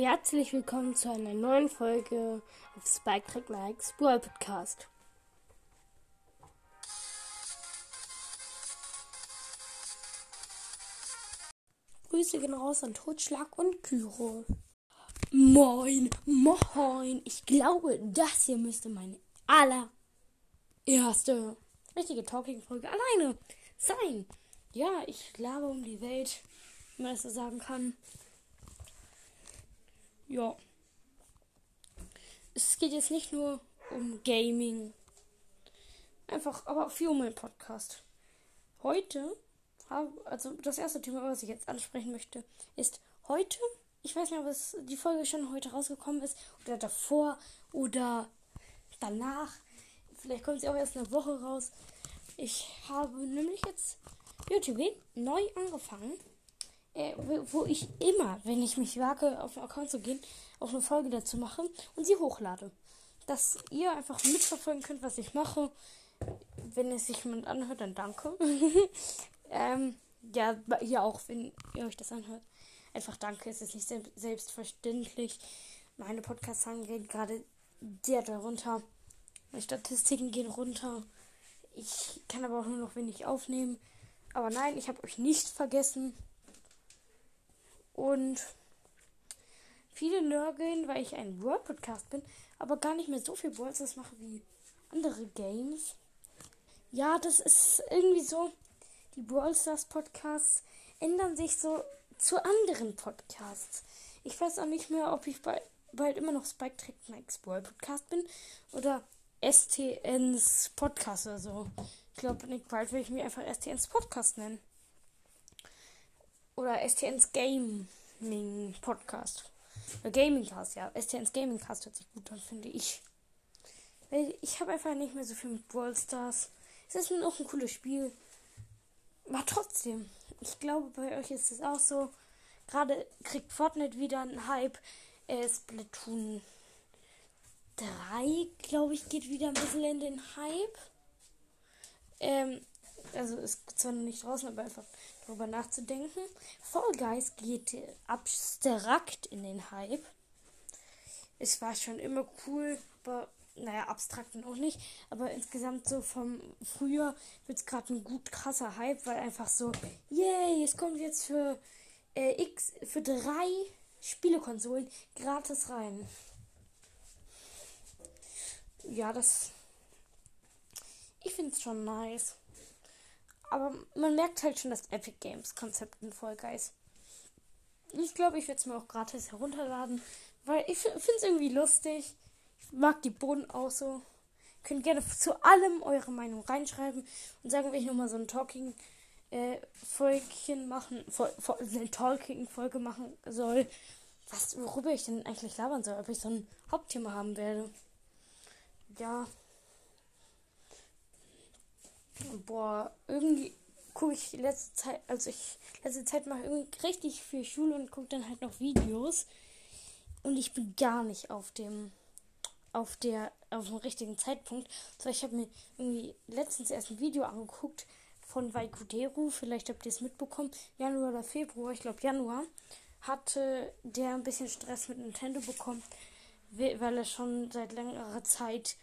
Herzlich willkommen zu einer neuen Folge auf Spike Track Nikes Brawl Podcast. Grüße gehen raus an Totschlag und Kyro. Moin, moin. Ich glaube, das hier müsste meine allererste richtige Talking-Folge alleine sein. Ja, ich glaube um die Welt, wenn man das so sagen kann. Ja. Es geht jetzt nicht nur um Gaming. Einfach, aber viel um meinen Podcast. Heute, also das erste Thema, was ich jetzt ansprechen möchte, ist heute, ich weiß nicht, ob es die Folge schon heute rausgekommen ist oder davor oder danach. Vielleicht kommt sie auch erst eine Woche raus. Ich habe nämlich jetzt YouTube neu angefangen äh, wo ich immer, wenn ich mich wage, auf den Account zu gehen, auch eine Folge dazu mache und sie hochlade. Dass ihr einfach mitverfolgen könnt, was ich mache. Wenn es sich jemand anhört, dann danke. ähm, ja, hier auch, wenn ihr euch das anhört. Einfach danke, es ist nicht selbstverständlich. Meine Podcast-Zahlen gehen gerade sehr darunter. Meine Statistiken gehen runter. Ich kann aber auch nur noch wenig aufnehmen. Aber nein, ich habe euch nicht vergessen. Und viele nörgeln, weil ich ein World Podcast bin, aber gar nicht mehr so viel World mache wie andere Games. Ja, das ist irgendwie so. Die Brawl Stars Podcasts ändern sich so zu anderen Podcasts. Ich weiß auch nicht mehr, ob ich bald, bald immer noch Spike Trick Max Brawl Podcast bin oder STNs Podcast oder so. Ich glaube, nicht bald will ich mich einfach STNs Podcast nennen. Oder STNs Gaming Podcast. Oder Gaming Cast, ja. STNs Gaming Cast hört sich gut an, finde ich. Ich habe einfach nicht mehr so viel mit Brawl Stars. Es ist noch ein cooles Spiel. Aber trotzdem, ich glaube, bei euch ist es auch so. Gerade kriegt Fortnite wieder einen Hype. Äh, Splatoon 3, glaube ich, geht wieder ein bisschen in den Hype. Ähm, also ist zwar noch nicht draußen, aber einfach darüber nachzudenken. Fall Guys geht abstrakt in den Hype. Es war schon immer cool, aber naja, abstrakt auch nicht. Aber insgesamt so vom Frühjahr wird es gerade ein gut krasser Hype, weil einfach so, yay, es kommt jetzt für äh, X, für drei Spielekonsolen gratis rein. Ja, das. Ich finde es schon nice. Aber man merkt halt schon das Epic Games Konzept in Fall Guys. Ich glaube, ich werde es mir auch gratis herunterladen, weil ich finde es irgendwie lustig. Ich mag die Boden auch so. Könnt gerne zu allem eure Meinung reinschreiben und sagen, wenn ich nochmal so ein Talking äh, Folgchen machen, Vol eine Talking-Folge machen soll, was, worüber ich denn eigentlich labern soll, ob ich so ein Hauptthema haben werde. Ja, Boah, irgendwie gucke ich letzte Zeit, also ich letzte Zeit mache irgendwie richtig viel Schule und gucke dann halt noch Videos. Und ich bin gar nicht auf dem, auf der, auf dem richtigen Zeitpunkt. So, ich habe mir irgendwie letztens erst ein Video angeguckt von Vaikuderu, vielleicht habt ihr es mitbekommen, Januar oder Februar, ich glaube Januar, hatte der ein bisschen Stress mit Nintendo bekommen, weil er schon seit längerer Zeit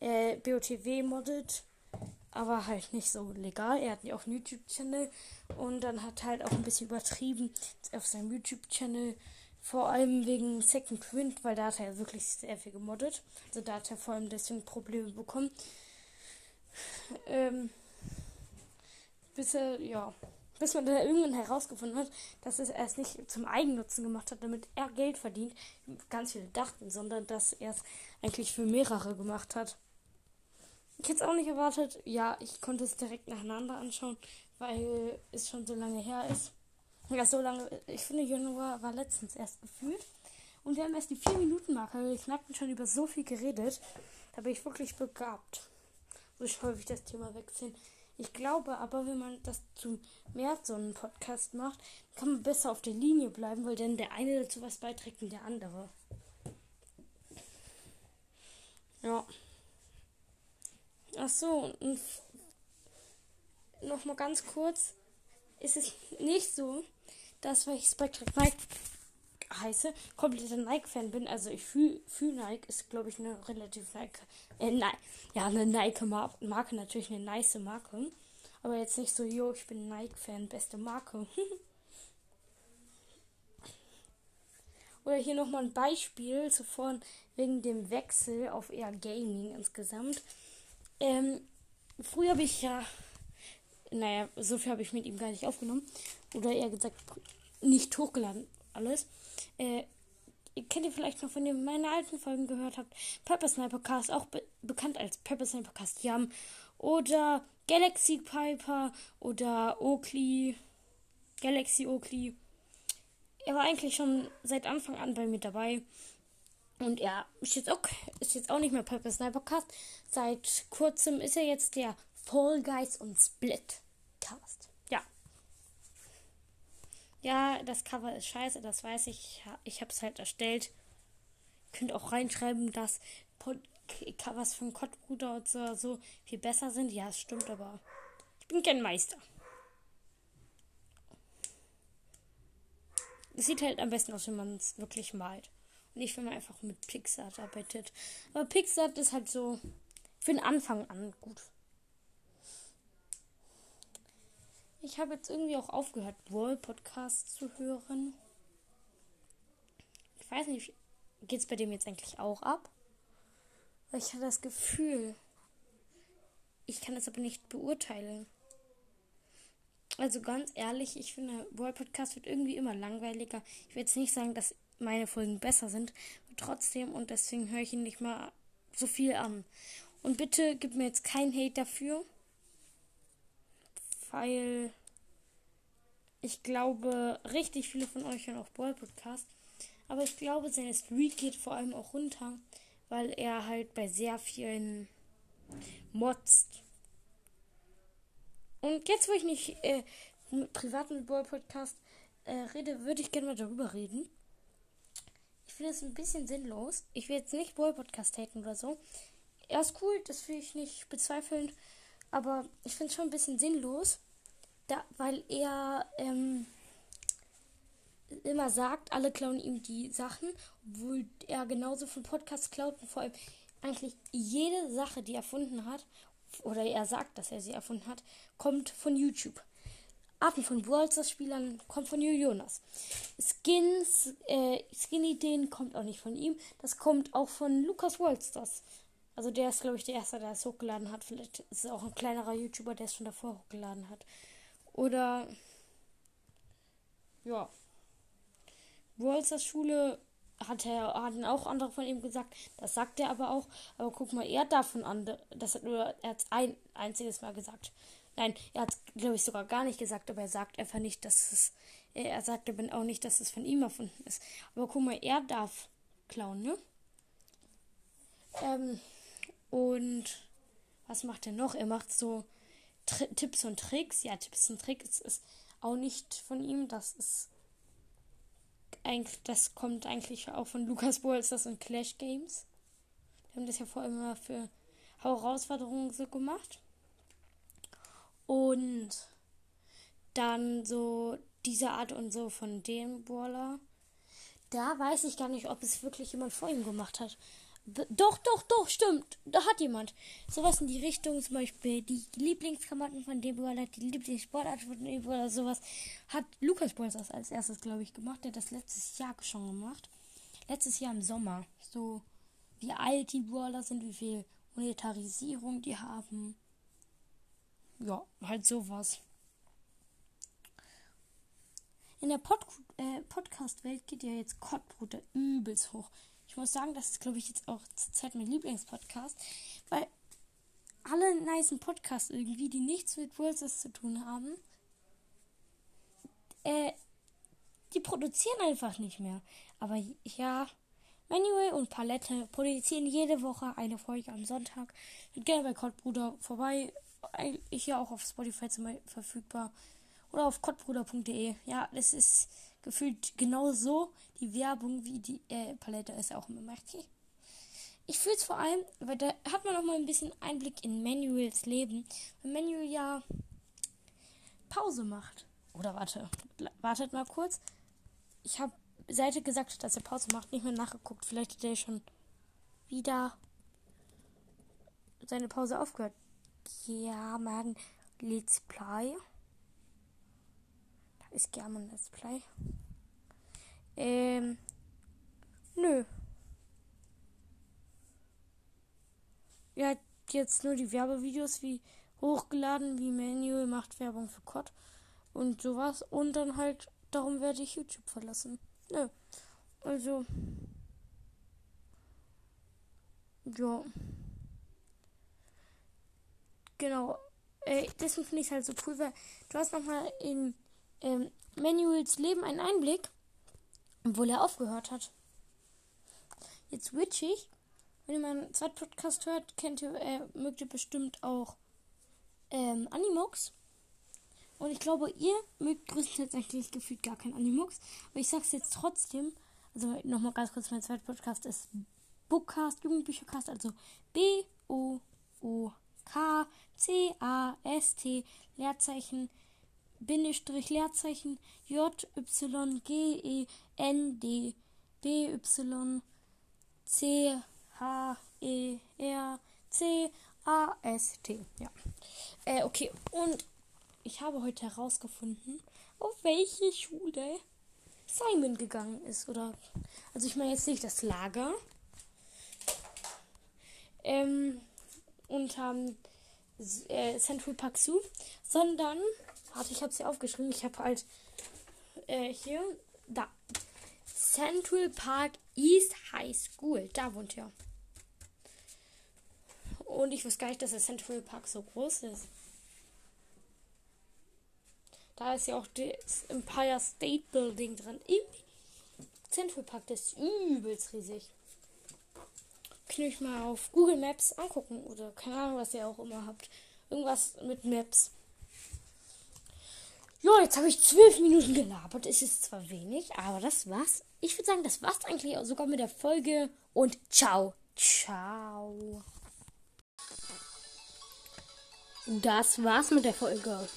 äh, BOTW moddet aber halt nicht so legal. Er hat ja auch einen YouTube-Channel und dann hat halt auch ein bisschen übertrieben auf seinem YouTube-Channel. Vor allem wegen Second Wind, weil da hat er wirklich sehr viel gemoddet. Also da hat er vor allem deswegen Probleme bekommen. Ähm, bis er, ja, bis man dann irgendwann herausgefunden hat, dass er es nicht zum Eigennutzen gemacht hat, damit er Geld verdient, ganz viele dachten, sondern dass er es eigentlich für mehrere gemacht hat. Ich hätte es auch nicht erwartet. Ja, ich konnte es direkt nacheinander anschauen, weil es schon so lange her ist. Ja, so lange. Ich finde, Januar war letztens erst gefühlt. Und wir haben erst die 4-Minuten-Marke. Wir knackten schon über so viel geredet. Da bin ich wirklich begabt. So häufig das Thema wechseln. Ich glaube aber, wenn man das zu mehr so einen Podcast macht, kann man besser auf der Linie bleiben, weil dann der eine dazu was beiträgt und der andere. Ja. Ach so, und noch mal ganz kurz. Ist es nicht so, dass weil ich Spectre Mike heiße, kompletter Nike-Fan bin. Also ich fühle fühl Nike, ist glaube ich eine relativ Nike, äh, nein, ja, eine Nike-Marke, natürlich eine nice Marke. Aber jetzt nicht so, yo, ich bin Nike-Fan, beste Marke. Oder hier nochmal ein Beispiel zuvor wegen dem Wechsel auf eher Gaming insgesamt. Ähm, früher habe ich ja, naja, so viel habe ich mit ihm gar nicht aufgenommen. Oder eher gesagt, nicht hochgeladen alles. Äh, kennt ihr vielleicht noch, wenn ihr meine alten Folgen gehört habt, Pepper Sniper Cast, auch be bekannt als Pepper Sniper Cast Yam. Oder Galaxy Piper oder Oakley. Galaxy Oakley. Er war eigentlich schon seit Anfang an bei mir dabei. Und er ist jetzt auch, ist jetzt auch nicht mehr Purple Sniper Cast. Seit kurzem ist er jetzt der Fall Guys und Split Cast. Ja. Ja, das Cover ist scheiße, das weiß ich. Ich habe es halt erstellt. Ihr könnt auch reinschreiben, dass Pod Covers von Kottbruder und so, so viel besser sind. Ja, es stimmt, aber ich bin kein Meister. Es sieht halt am besten aus, wenn man es wirklich malt. Nicht, wenn man einfach mit Pixar arbeitet. Aber Pixar ist halt so für den Anfang an gut. Ich habe jetzt irgendwie auch aufgehört, World Podcasts zu hören. Ich weiß nicht, geht es bei dem jetzt eigentlich auch ab? Weil ich habe das Gefühl, ich kann das aber nicht beurteilen. Also ganz ehrlich, ich finde, World Podcast wird irgendwie immer langweiliger. Ich will jetzt nicht sagen, dass meine Folgen besser sind, trotzdem und deswegen höre ich ihn nicht mal so viel an. Und bitte gib mir jetzt kein Hate dafür, weil ich glaube, richtig viele von euch hören auch World Podcast. Aber ich glaube, seine Street geht vor allem auch runter, weil er halt bei sehr vielen motzt und jetzt, wo ich nicht äh, privat mit Boy Podcast äh, rede, würde ich gerne mal darüber reden. Ich finde es ein bisschen sinnlos. Ich will jetzt nicht Boy Podcast haten oder so. Er ist cool, das will ich nicht bezweifeln. Aber ich finde es schon ein bisschen sinnlos, da, weil er ähm, immer sagt, alle klauen ihm die Sachen, obwohl er genauso von Podcasts klaut und vor allem eigentlich jede Sache, die er erfunden hat oder er sagt, dass er sie erfunden hat, kommt von YouTube. Arten von Brawlstars-Spielern kommt von Jonas. Skins, äh, Skin-Ideen kommt auch nicht von ihm. Das kommt auch von Lukas Worldstars. Also der ist, glaube ich, der Erste, der es hochgeladen hat. Vielleicht ist es auch ein kleinerer YouTuber, der es schon davor hochgeladen hat. Oder ja. Brawlstars Schule hat er hatten auch andere von ihm gesagt. Das sagt er aber auch. Aber guck mal, er hat davon andere. Das hat nur er hat ein einziges Mal gesagt. Nein, er hat glaube ich sogar gar nicht gesagt, aber er sagt einfach nicht, dass es er sagt aber auch nicht, dass es von ihm erfunden ist. Aber guck mal, er darf klauen, ne? Ähm, und was macht er noch? Er macht so Tri Tipps und Tricks. Ja, Tipps und Tricks ist auch nicht von ihm. Das ist eigentlich, das kommt eigentlich auch von Lukas Bolsters und Clash Games. Die haben das ja vor allem immer für Herausforderungen so gemacht. Und dann so diese Art und so von dem Brawler. Da weiß ich gar nicht, ob es wirklich jemand vor ihm gemacht hat. Doch, doch, doch, stimmt. Da hat jemand. Sowas in die Richtung, zum Beispiel die Lieblingsklamotten von dem Brawler, die Lieblingssportart von dem Brawler, sowas. Hat Lukas Bolzers als erstes, glaube ich, gemacht. Der hat das letztes Jahr schon gemacht. Letztes Jahr im Sommer. So, wie alt die Brawler sind, wie viel Monetarisierung die haben. Ja, halt sowas. In der Pod äh, Podcast-Welt geht ja jetzt Kottbruder übelst hoch. Ich muss sagen, das ist, glaube ich, jetzt auch zur Zeit mein Lieblingspodcast, weil alle nice Podcasts irgendwie, die nichts mit Wurzeln zu tun haben, äh, die produzieren einfach nicht mehr. Aber ja, Manuel und Palette produzieren jede Woche eine Folge am Sonntag. Hört gerne bei Kottbruder vorbei. Ich ja auch auf Spotify zum Beispiel verfügbar. Oder auf kottbruder.de. Ja, das ist gefühlt genauso die Werbung wie die äh, Palette ist auch immer macht. Ich fühle es vor allem, weil da hat man noch mal ein bisschen Einblick in Manuels Leben. Wenn Manuel ja Pause macht. Oder warte, wartet mal kurz. Ich habe Seite gesagt dass er Pause macht, nicht mehr nachgeguckt. Vielleicht hat er schon wieder seine Pause aufgehört. Ja, man, Let's Play. Ist gerne ein Let's Play. Ähm, nö. Er hat jetzt nur die Werbevideos wie hochgeladen, wie Manual macht Werbung für COD und sowas. Und dann halt, darum werde ich YouTube verlassen. Nö. Also. Ja. Genau. Äh, deswegen finde ich es halt so cool, weil du hast nochmal in ähm, Manuels Leben einen Einblick, obwohl er aufgehört hat. Jetzt switch ich. Wenn ihr meinen zweiten Podcast hört, kennt ihr, äh, mögt ihr bestimmt auch ähm, Animox. Und ich glaube, ihr mögt größtenteils eigentlich gefühlt gar kein Animox. Aber ich sag's jetzt trotzdem. Also nochmal ganz kurz, mein zweiter Podcast ist Bookcast, Jugendbüchercast, also B-O-O-K-C-A-S-T, Leerzeichen, Bindestrich, Leerzeichen, J-Y-G-E-N-D, B-Y, C-H-E-R-C-A-S-T. Ja. Äh, okay. Und ich habe heute herausgefunden, auf welche Schule Simon gegangen ist. Oder. Also ich meine jetzt nicht das Lager. Ähm, haben äh, Central Park Zoo, sondern. Warte, ich habe sie aufgeschrieben. Ich habe halt äh, hier. Da. Central Park East High School. Da wohnt er. Und ich wusste gar nicht, dass der Central Park so groß ist. Da ist ja auch das Empire State Building drin. Im Central Park, das ist übelst riesig. Kann ich mal auf Google Maps angucken oder keine Ahnung, was ihr auch immer habt. Irgendwas mit Maps. Ja, jetzt habe ich zwölf Minuten gelabert. Es ist zwar wenig, aber das war's. Ich würde sagen, das war's eigentlich sogar mit der Folge. Und ciao. Ciao. Das war's mit der Folge.